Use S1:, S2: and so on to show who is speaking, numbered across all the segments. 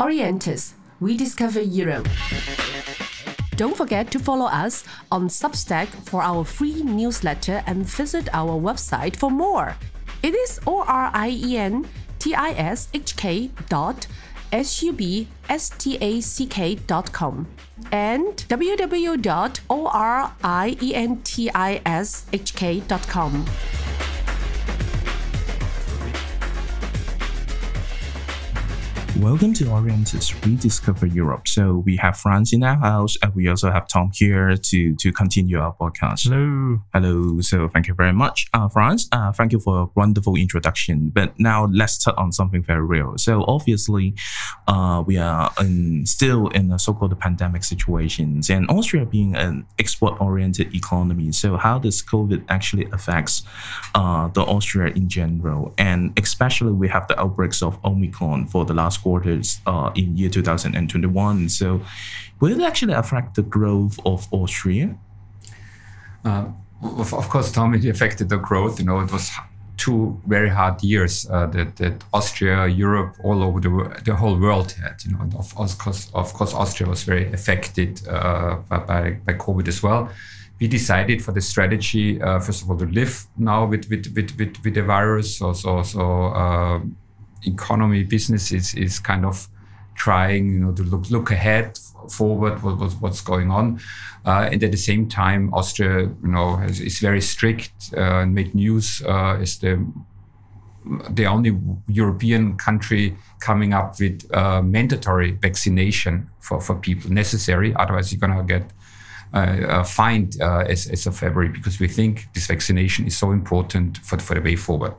S1: Orientis, we discover Europe. Don't forget to follow us on Substack for our free newsletter and visit our website for more. It is O R I E N T I S H K dot S U B S T A C K dot com and www.orientishk.com.
S2: Welcome to Orientis Rediscover Europe. So we have Franz in our house, and we also have Tom here to to continue our podcast.
S3: Hello.
S2: Hello. So thank you very much, uh, Franz. Uh, thank you for a wonderful introduction. But now let's touch on something very real. So obviously, uh, we are in, still in a so-called pandemic situations, and Austria being an export-oriented economy. So how does COVID actually affects uh, the Austria in general, and especially we have the outbreaks of Omicron for the last quarters uh, in year 2021. So, will it actually affect the growth of Austria?
S4: Uh, of, of, course, Tom, it affected the growth. You know, it was two very hard years uh, that, that Austria, Europe, all over the, the whole world had. You know, of, of course, of course, Austria was very affected uh, by, by COVID as well. We decided for the strategy, uh, first of all, to live now with with, with, with, with the virus. So, so, so uh, economy business is, is kind of trying you know to look look ahead forward what, what what's going on. Uh, and at the same time austria you know has, is very strict uh, and made news uh, as the the only european country coming up with uh, mandatory vaccination for, for people necessary. Otherwise you're going to get uh, uh, fined as, as of february because we think this vaccination is so important for, for the way forward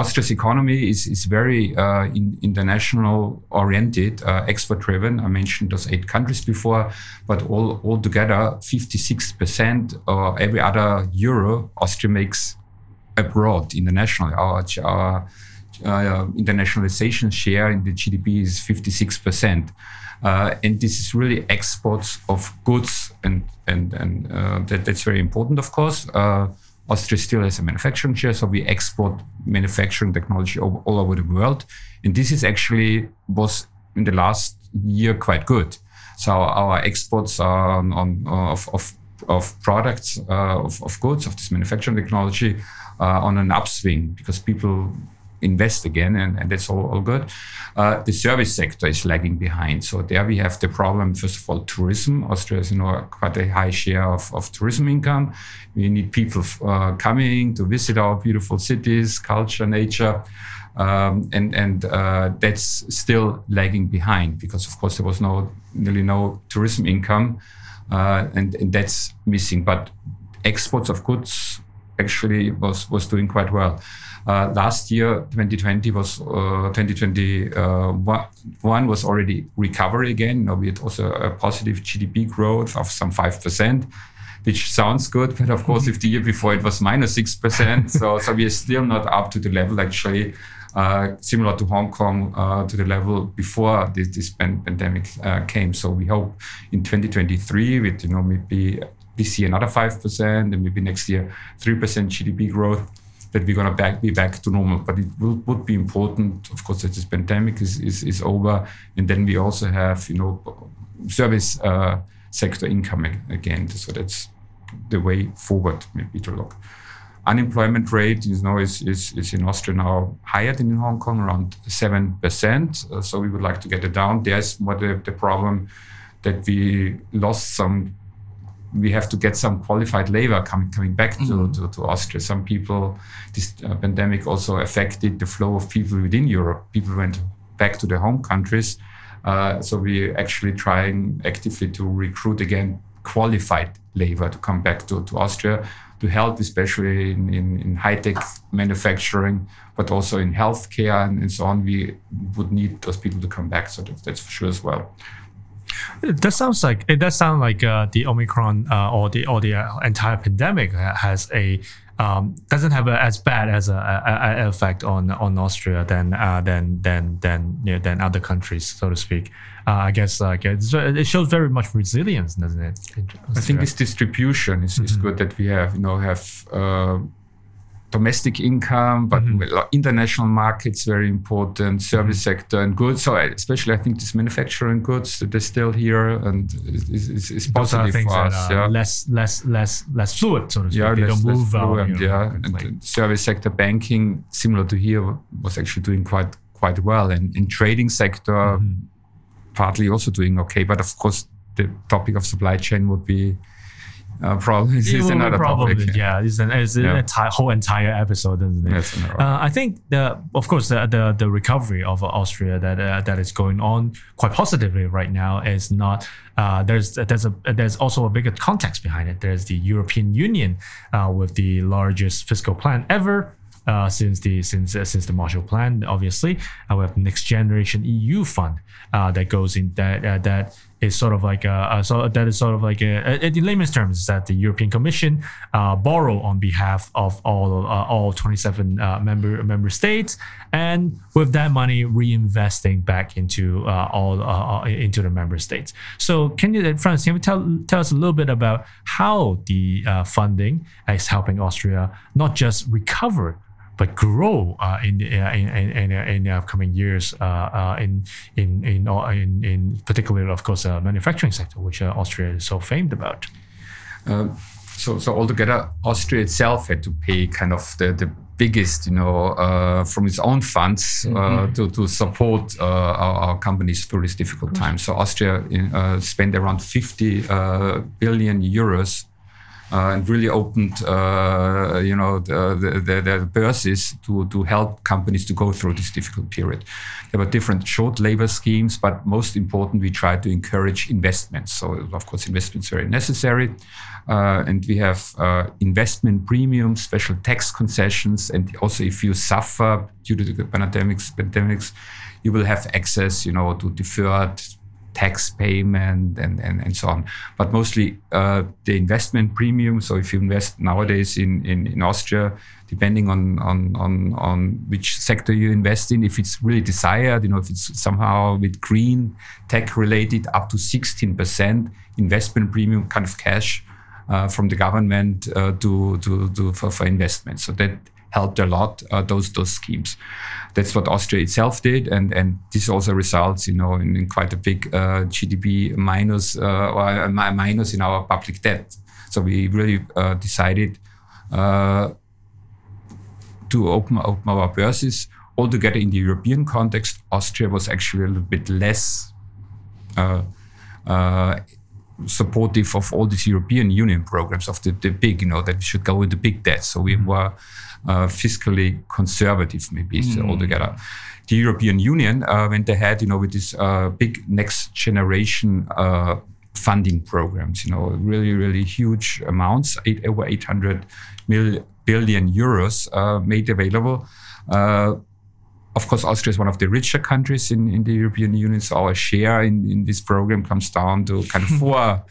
S4: Austria's economy is, is very uh, in, international oriented, uh, export driven. I mentioned those eight countries before, but all altogether, 56% of every other euro Austria makes abroad internationally. Our, our uh, internationalization share in the GDP is 56%. Uh, and this is really exports of goods, and, and, and uh, that, that's very important, of course. Uh, Austria still has a manufacturing share, so we export manufacturing technology all, all over the world. And this is actually was in the last year quite good. So our exports on, on of, of, of products uh, of, of goods of this manufacturing technology uh, on an upswing because people invest again, and, and that's all, all good. Uh, the service sector is lagging behind. So there we have the problem, first of all, tourism. Austria has you know, quite a high share of, of tourism income. We need people uh, coming to visit our beautiful cities, culture, nature. Um, and and uh, that's still lagging behind because, of course, there was no nearly no tourism income, uh, and, and that's missing. But exports of goods actually was was doing quite well. Uh, last year, 2020 was uh, 2021 uh, was already recovery again. You know, we had also a positive GDP growth of some five percent which sounds good, but of course, if the year before it was minus six percent, so so we are still not up to the level actually uh, similar to Hong Kong uh, to the level before this, this pandemic uh, came. So we hope in 2023 with you know maybe this year another five percent and maybe next year three percent GDP growth that we're going to back, be back to normal. But it will, would be important, of course, that this pandemic is, is, is over. And then we also have, you know, service uh, sector income again. So that's the way forward, maybe to look. Unemployment rate, you know, is, is, is in Austria now higher than in Hong Kong, around 7%. Uh, so we would like to get it down. There's more the, the problem that we lost some we have to get some qualified labor coming coming back to, mm-hmm. to, to, Austria. Some people, this uh, pandemic also affected the flow of people within Europe. People went back to their home countries. Uh, so we're actually trying actively to recruit again qualified labor to come back to, to Austria to help, especially in, in, in high tech manufacturing, but also in healthcare and, and so on. We would need those people to come back. So that, that's for sure as well.
S3: That sounds like it does sound like uh, the Omicron uh, or the or the uh, entire pandemic has a um, doesn't have a, as bad as a, a, a, effect on on Austria than uh, than than than you know, than other countries, so to speak. Uh, I guess uh, it shows very much resilience, doesn't it?
S4: I think this distribution is, mm-hmm. is good that we have you know have domestic income, but mm-hmm. international markets very important, service mm-hmm. sector and goods. So especially, I think this manufacturing goods they're still here and is, is, is positive for us.
S3: yeah. Less less less less fluid, so to speak. Yeah, they less, don't move
S4: fluid, out. yeah, and service sector banking, similar to here, was actually doing quite quite well, and in trading sector, mm-hmm. partly also doing okay. But of course, the topic of supply chain would be uh, probably this is another
S3: problem. topic. Yeah, it's an, it's yeah. entire whole entire episode, isn't it? Yes, uh, I think the of course the the, the recovery of Austria that uh, that is going on quite positively right now is not. Uh, there's there's a there's also a bigger context behind it. There's the European Union uh, with the largest fiscal plan ever. Uh, since the since uh, since the Marshall Plan, obviously, uh, we have Next Generation EU Fund uh, that goes in that uh, that is sort of like a, a so that is sort of like a, in layman's terms is that the European Commission uh, borrow on behalf of all uh, all 27 uh, member member states, and with that money reinvesting back into uh, all uh, into the member states. So can you, Franz, can you tell tell us a little bit about how the funding is helping Austria not just recover but grow uh, in, uh, in, in, in, the upcoming years uh, uh, in, in, in, in, in particular, of course, uh, manufacturing sector, which Austria is so famed about.
S4: Um, so, so altogether, Austria itself had to pay kind of the, the biggest, you know, uh, from its own funds uh, mm-hmm. to, to support uh, our, our, companies through this difficult time. So Austria spent around 50 billion euros uh, and really opened, uh, you know, the, the, the, bourses to, to help companies to go through this difficult period. There were different short labor schemes, but most important, we tried to encourage investments. So, of course, investments very necessary. Uh, and we have uh, investment premiums, special tax concessions, and also if you suffer due to the pandemics, pandemics, you will have access, you know, to deferred tax payment and, and, and so on. But mostly uh, the investment premium. So if you invest nowadays in, in, in Austria, depending on, on, on, on which sector you invest in, if it's really desired, you know, if it's somehow with green tech related, up to 16% investment premium kind of cash uh, from the government uh, to, to, to for, for investment. So that helped a lot uh, those those schemes. That's what Austria itself did, and and this also results, you know, in, in quite a big uh, GDP minus uh, or a minus in our public debt. So we really uh, decided uh, to open open our bourses altogether in the European context. Austria was actually a little bit less. Uh, supportive of all these European Union programs of the, the big, you know, that we should go into big debt. So we were uh, fiscally conservative, maybe mm. altogether. The European Union uh, went ahead, you know, with this uh, big next generation uh, funding programs. You know, really, really huge amounts, eight, over 800 mil, billion euros uh, made available uh, of course, Austria is one of the richer countries in, in the European Union, so our share in, in this program comes down to kind of four,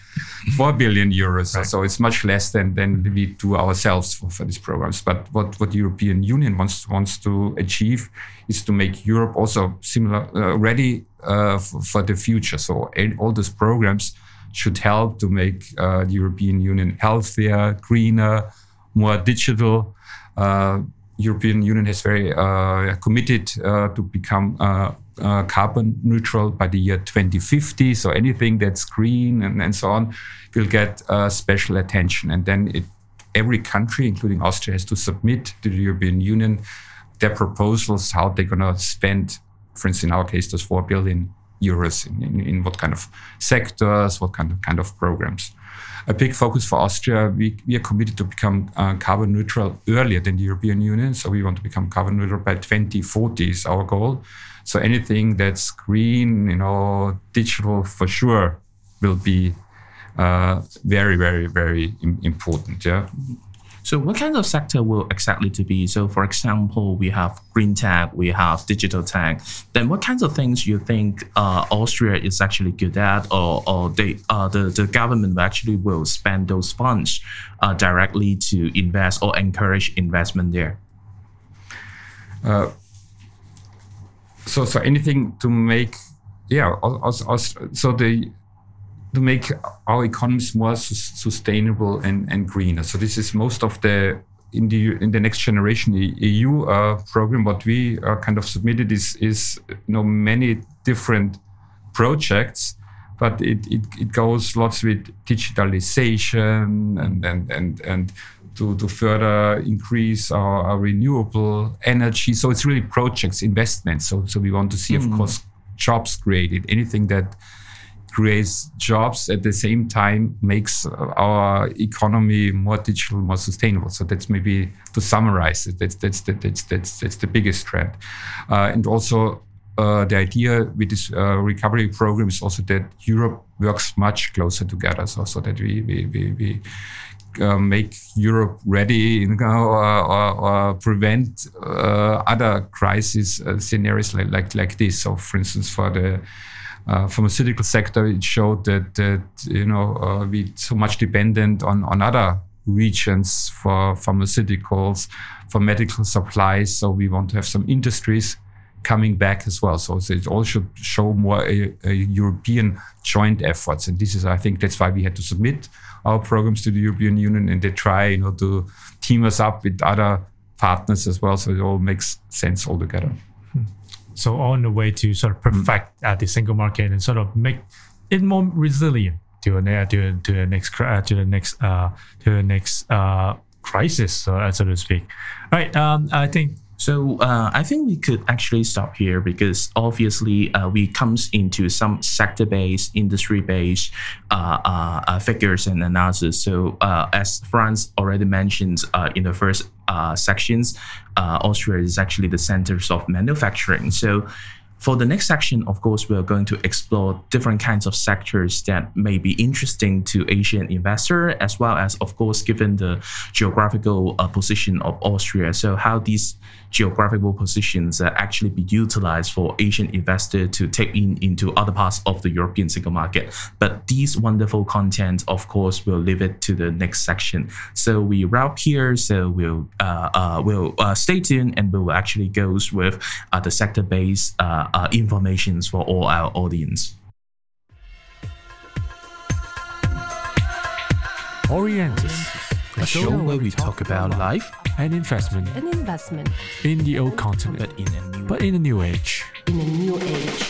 S4: four billion euros. Right. So it's much less than, than we do ourselves for, for these programs. But what, what the European Union wants wants to achieve is to make Europe also similar, uh, ready uh, for, for, the future. So all those programs should help to make uh, the European Union healthier, greener, more digital. Uh, European Union has very uh, committed uh, to become uh, carbon neutral by the year 2050. So anything that's green and, and so on will get special attention. And then it, every country, including Austria, has to submit to the European Union their proposals how they're going to spend, for instance, in our case, those 4 billion euros in, in, in what kind of sectors, what kind of, kind of programs a big focus for Austria. We, we are committed to become uh, carbon neutral earlier than the European Union. So we want to become carbon neutral by 2040 is our goal. So anything that's green, you know, digital for sure will be uh, very, very, very important. Yeah.
S2: So what kind of sector will exactly to be? So for example, we have green tech, we have digital tech. Then what kinds of things you think uh, Austria is actually good at, or, or they, uh, the the government actually will spend those funds uh, directly to invest or encourage investment there?
S4: Uh, so so anything to make yeah also, so the to make our economies more su- sustainable and, and greener. So this is most of the in the in the next generation EU uh, program, what we uh, kind of submitted is is you know many different projects, but it, it, it goes lots with digitalization and and and and to, to further increase our, our renewable energy. So it's really projects, investments. So so we want to see, mm. of course, jobs created, anything that creates jobs at the same time makes our economy more digital, more sustainable. So that's maybe to summarize it. That's that's that's that's that's the biggest trend, uh, and also. Uh, the idea with this uh, recovery program is also that Europe works much closer together, so, so that we, we, we, we uh, make Europe ready, you know, or, or, or prevent uh, other crisis uh, scenarios like, like, like this. So, for instance, for the uh, pharmaceutical sector, it showed that that you know uh, we so much dependent on on other regions for pharmaceuticals, for medical supplies. So we want to have some industries coming back as well. So, it all should show more a, a, European joint efforts. And this is, I think, that's why we had to submit our programs to the European Union, and they try, you know, to team us up with other partners as well. So it all makes sense altogether.
S3: So on the way to sort of perfect mm. uh, the single market and sort of make it more resilient to a to, to the next uh, to the next uh, to the next uh, crisis, so, so to speak. All right. Um, I think
S2: so uh, I think we could actually stop here because obviously uh, we comes into some sector-based, industry-based uh, uh, uh figures and analysis. So uh, as Franz already mentioned in the first Uh, sections, uh, Austria is actually the centers of manufacturing. So for the next section, of course, we are going to explore different kinds of sectors that may be interesting to Asian investor, as well as, of course, given the geographical uh, position of Austria. So how these geographical positions uh, actually be utilized for Asian investor to take in into other parts of the European single market. But these wonderful content, of course, we'll leave it to the next section. So we wrap here. So we'll uh, uh we'll uh, stay tuned and we'll actually goes with uh, the sector based uh, informations for all our audience.
S3: Orientis,
S2: a show where we talk about life
S3: and investment
S1: and investment
S3: in the old continent,
S2: but in a new,
S3: but in a new age.
S1: In a new age.